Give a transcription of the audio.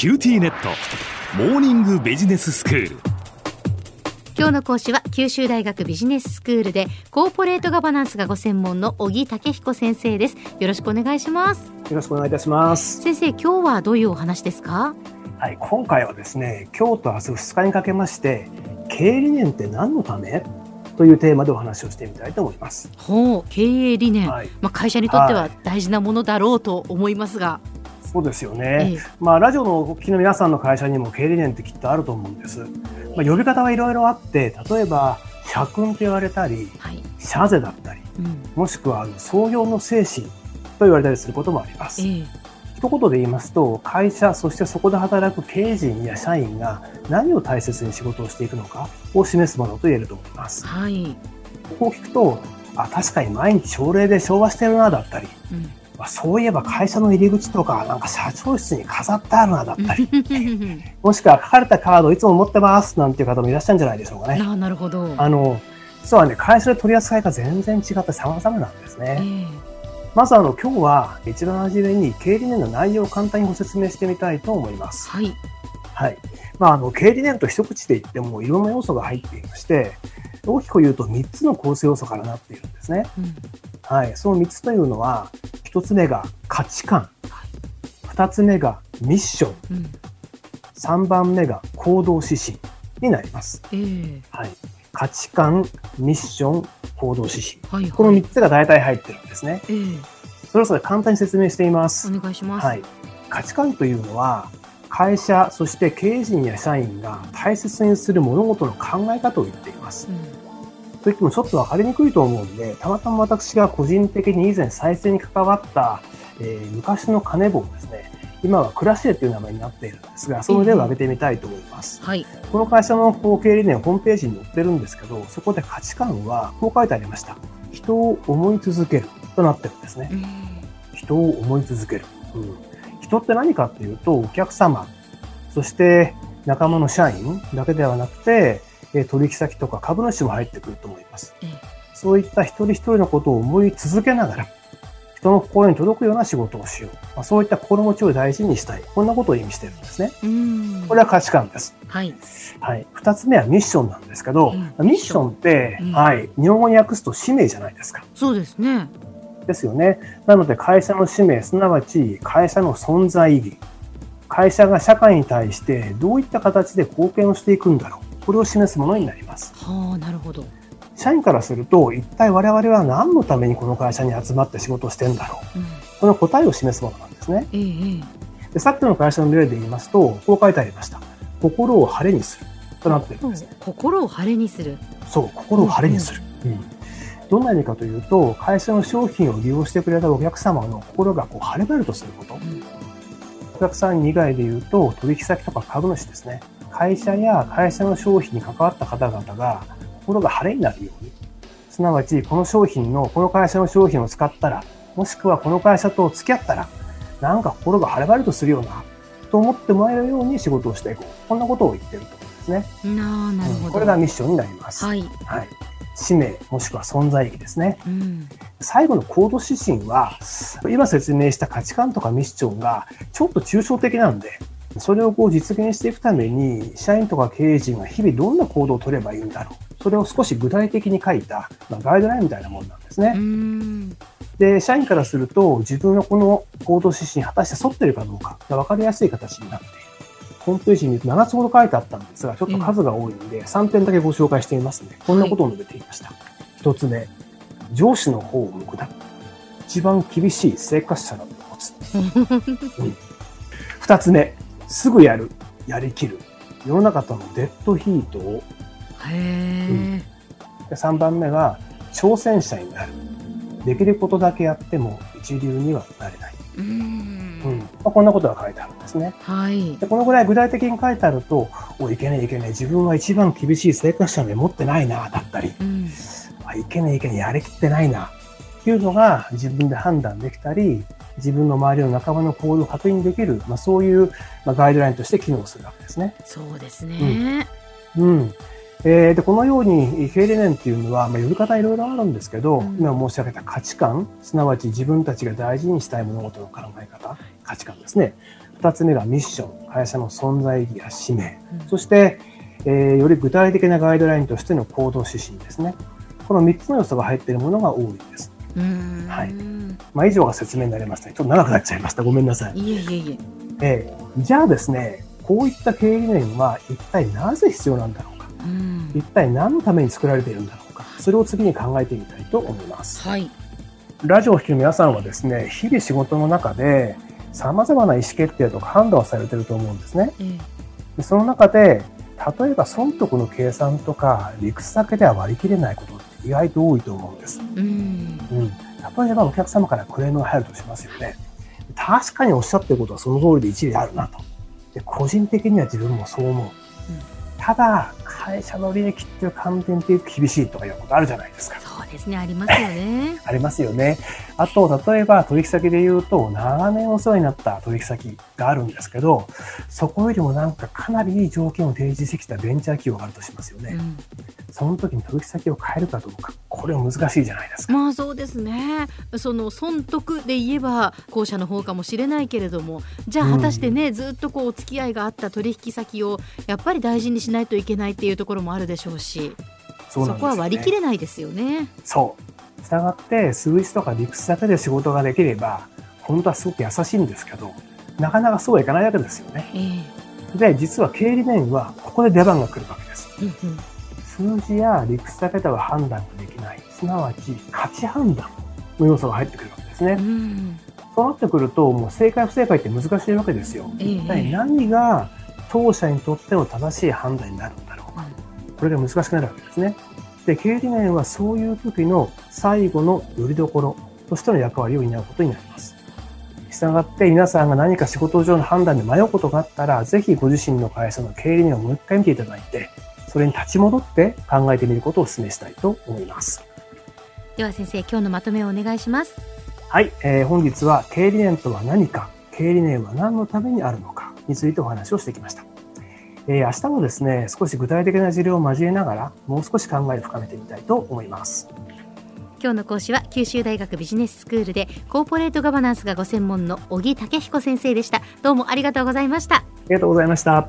QTnet。モーニングビジネススクール。今日の講師は九州大学ビジネススクールでコーポレートガバナンスがご専門の小城武彦先生です。よろしくお願いします。よろしくお願いいたします。先生今日はどういうお話ですか？はい今回はですね今日と明日2日にかけまして経営理念って何のため？というテーマでお話をしてみたいと思います。ほう経営理念、はい、まあ会社にとっては大事なものだろうと思いますが、そうですよね、ええ、まあ、ラジオのお聞きの皆さんの会社にも経営理念ってきっとあると思うんです。まあ、呼び方はいろいろあって、例えば、社訓と言われたり、はい、社税だったり、うん、もしくは創業の精神と言われたりすることもあります。え。一言で言いますと、会社、そしてそこで働く経営陣や社員が何を大切に仕事をしていくのかを示すものと言えると思います。はい、ここを聞くと、あ、確かに毎日朝礼で昭和してるな、だったり、うんまあ、そういえば会社の入り口とか、なんか社長室に飾ってあるな、だったり、もしくは書かれたカードいつも持ってますなんていう方もいらっしゃるんじゃないでしょうかね。あなるほど。あの、実はね、会社で取り扱いが全然違って様々なんですね。えー、まずあの、今日は一番初めに経理念の内容を簡単にご説明してみたいと思います。はい。はい。まあ、あの、経理念と一口で言ってもいろんな要素が入っていまして、大きく言うと3つの構成要素からなっているんですね。うん、はい。その3つというのは、1つ目が価値観、2つ目がミッション、うん、3番目が行動指針になります。えー、はい、価値観、ミッション、行動指針、はいはい、この3つが大体入ってるんですね。えー、それぞれ簡単に説明しています。お願いします。はい、価値観というのは会社、そして経営陣や社員が大切にする物事の考え方を言っています。うんといってもちょっと分かりにくいと思うんで、たまたま私が個人的に以前再生に関わった、えー、昔の金棒ですね、今はクラシエという名前になっているんですが、その例を挙げてみたいと思います。はい、この会社の経営理念ホームページに載ってるんですけど、そこで価値観はこう書いてありました。人を思い続けるとなってるんですね。人を思い続ける。うん、人って何かっていうと、お客様、そして仲間の社員だけではなくて、取引先とか株主も入ってくると思います。そういった一人一人のことを思い続けながら、人の心に届くような仕事をしよう。まあ、そういった心持ちを大事にしたい。こんなことを意味してるんですね。これは価値観です。はい。はい。二つ目はミッションなんですけど、うん、ミッションって、うん、はい。日本語に訳すと使命じゃないですか。そうですね。ですよね。なので会社の使命、すなわち会社の存在意義。会社が社会に対してどういった形で貢献をしていくんだろう。これを示すものになります。はあ、なるほど。社員からすると、一体我々は何のためにこの会社に集まって仕事をしてんだろう。うん、この答えを示すものなんですね。ええ、でさっきの会社の例で言いますと、こう書いてありました。心を晴れにする。となってるんですね。心を晴れにする。そう、心を晴れにする。うん、うん、どんな意味かというと、会社の商品を利用してくれたお客様の心がこう晴れ晴れとすること。うん、お客さん以外で言うと、取引先とか株主ですね。会社や会社の商品に関わった方々が心が晴れになるように、すなわちこの商品の、この会社の商品を使ったら、もしくはこの会社と付き合ったら、なんか心が晴れ晴れとするような、と思ってもらえるように仕事をしていこう。こんなことを言ってると思うんですね。ななるほど、これがミッションになります。はい。はい。使命、もしくは存在意義ですね。うん、最後の行動指針は、今説明した価値観とかミッションがちょっと抽象的なんで、それをこう実現していくために、社員とか経営陣が日々どんな行動を取ればいいんだろう。それを少し具体的に書いた、まあ、ガイドラインみたいなものなんですね。で、社員からすると、自分のこの行動指針果たして沿っているかどうかが分かりやすい形になっている。ホームページに7つほど書いてあったんですが、ちょっと数が多いんで、3点だけご紹介していますね。こんなことを述べていました。1つ目、上司の方を向くな。一番厳しい生活者だと持つ。うん、2つ目、すぐやる、やりきる。世の中とのデッドヒートを。へうん、で3番目が、挑戦者になる。できることだけやっても一流にはなれない。うんうんまあ、こんなことが書いてあるんですね。はい、でこのぐらい具体的に書いてあると、おいけねえいけねえ、自分は一番厳しい生活者で持ってないな、だったり、うん、あいけねえいけねえ、やりきってないな、っていうのが自分で判断できたり、自分の周りの仲間の行動を確認できる、まあ、そういう、まあ、ガイドラインとして機能するわけですね。そうですね。うん。うん、えー、でこのように経営理念っていうのは、まあ、呼び方いろいろあるんですけど、うん、今申し上げた価値観すなわち自分たちが大事にしたい物事の考え方価値観ですね2つ目がミッション、会社の存在意義や使命、うん、そして、えー、より具体的なガイドラインとしての行動指針ですね。この3つの要素が入っているものが多いです。はい。まあ、以上が説明になりました。ちょっと長くなっちゃいました。ごめんなさい。いえいえいえ。えー、じゃあですね、こういった経営理念は一体なぜ必要なんだろうか。一体何のために作られているんだろうか。それを次に考えてみたいと思います。はい。ラジオを聴く皆さんはですね、日々仕事の中で様々な意思決定とか判断をされていると思うんですね。でその中で、例えば損得の計算とか理屈だけでは割り切れないことって意外と多いと思うんです。うん、うん、例えばお客様からクレームが入るとしますよね。確かにおっしゃってることはその通りで一理あるなと。で個人的には自分もそう思う。うん、ただ、会社の利益っていう観点で厳しいとかいうことあるじゃないですか。ですね、ありますよね。ありますよね。あと、例えば取引先で言うと、長年お世話になった取引先があるんですけど、そこよりもなんかかなりいい条件を提示してきたベンチャー企業があるとしますよね。うん、その時に取引先を変えるかどうか、これは難しいじゃないですか。まあそうですね。その損得で言えば後者の方かもしれないけれども、じゃあ果たしてね、うん、ずっとこうお付き合いがあった取引先をやっぱり大事にしないといけないっていうところもあるでしょうし。そ、ね,、こは割り切れないですよね。そう。したがって、数字とか理屈だけで仕事ができれば、本当はすごく優しいんですけど、なかなかそうはいかないわけですよね。えー、で、実は経理面はここで出番が来るわけです。うんうん、数字や理屈だけでは判断ができない。すなわち価値判断の要素が入ってくるわけですね。うん、そうなってくると、もう正解不正解って難しいわけですよ。えー、一体何が当社にとっての正しい判断になるんだ。これが難しくなるわけですね。で、経理面はそういう時の最後のよりどころとしての役割を担うことになります。したがって皆さんが何か仕事上の判断で迷うことがあったら、ぜひご自身の会社の経理面をもう一回見ていただいて、それに立ち戻って考えてみることをお勧めしたいと思います。では先生、今日のまとめをお願いします。はい、えー、本日は経理念とは何か、経理念は何のためにあるのかについてお話をしてきました。えー、明日もですね、少し具体的な事例を交えながら、もう少し考えを深めてみたいと思います。今日の講師は九州大学ビジネススクールでコーポレートガバナンスがご専門の小木武彦先生でした。どうもありがとうございました。ありがとうございました